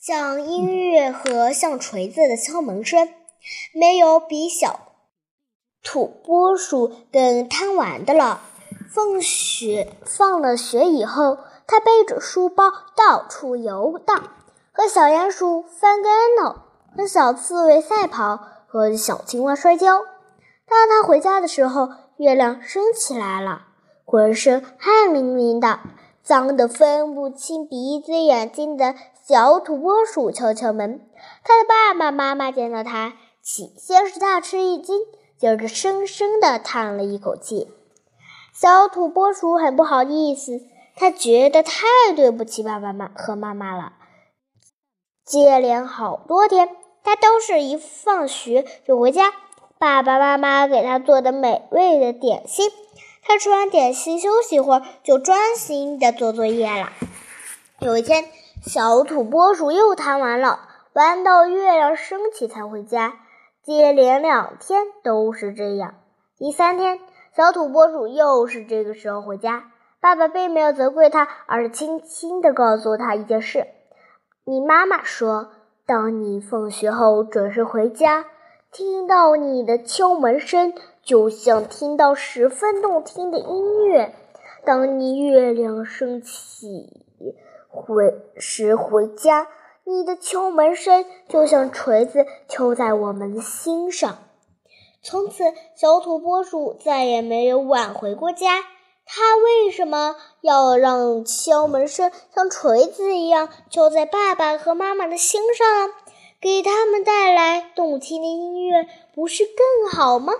像音乐和像锤子的敲门声，没有比小土拨鼠更贪玩的了。放学放了学以后，他背着书包到处游荡，和小鼹鼠翻跟头，和小刺猬赛跑，和小青蛙摔跤。当他回家的时候，月亮升起来了，浑身汗淋淋的。脏得分不清鼻子眼睛的小土拨鼠敲敲门，他的爸爸妈妈见到他，起先是大吃一惊，接着深深地叹了一口气。小土拨鼠很不好意思，他觉得太对不起爸爸妈和妈妈了。接连好多天，他都是一放学就回家，爸爸妈妈给他做的美味的点心。他吃完点心，休息会儿，就专心的做作业了。有一天，小土拨鼠又贪玩了，玩到月亮升起才回家。接连两天都是这样。第三天，小土拨鼠又是这个时候回家。爸爸并没有责怪他，而是轻轻地告诉他一件事：“你妈妈说，当你放学后准时回家，听到你的敲门声。”就像听到十分动听的音乐。当你月亮升起回时回家，你的敲门声就像锤子敲在我们的心上。从此，小土拨鼠再也没有晚回过家。他为什么要让敲门声像锤子一样敲在爸爸和妈妈的心上？给他们带来动听的音乐，不是更好吗？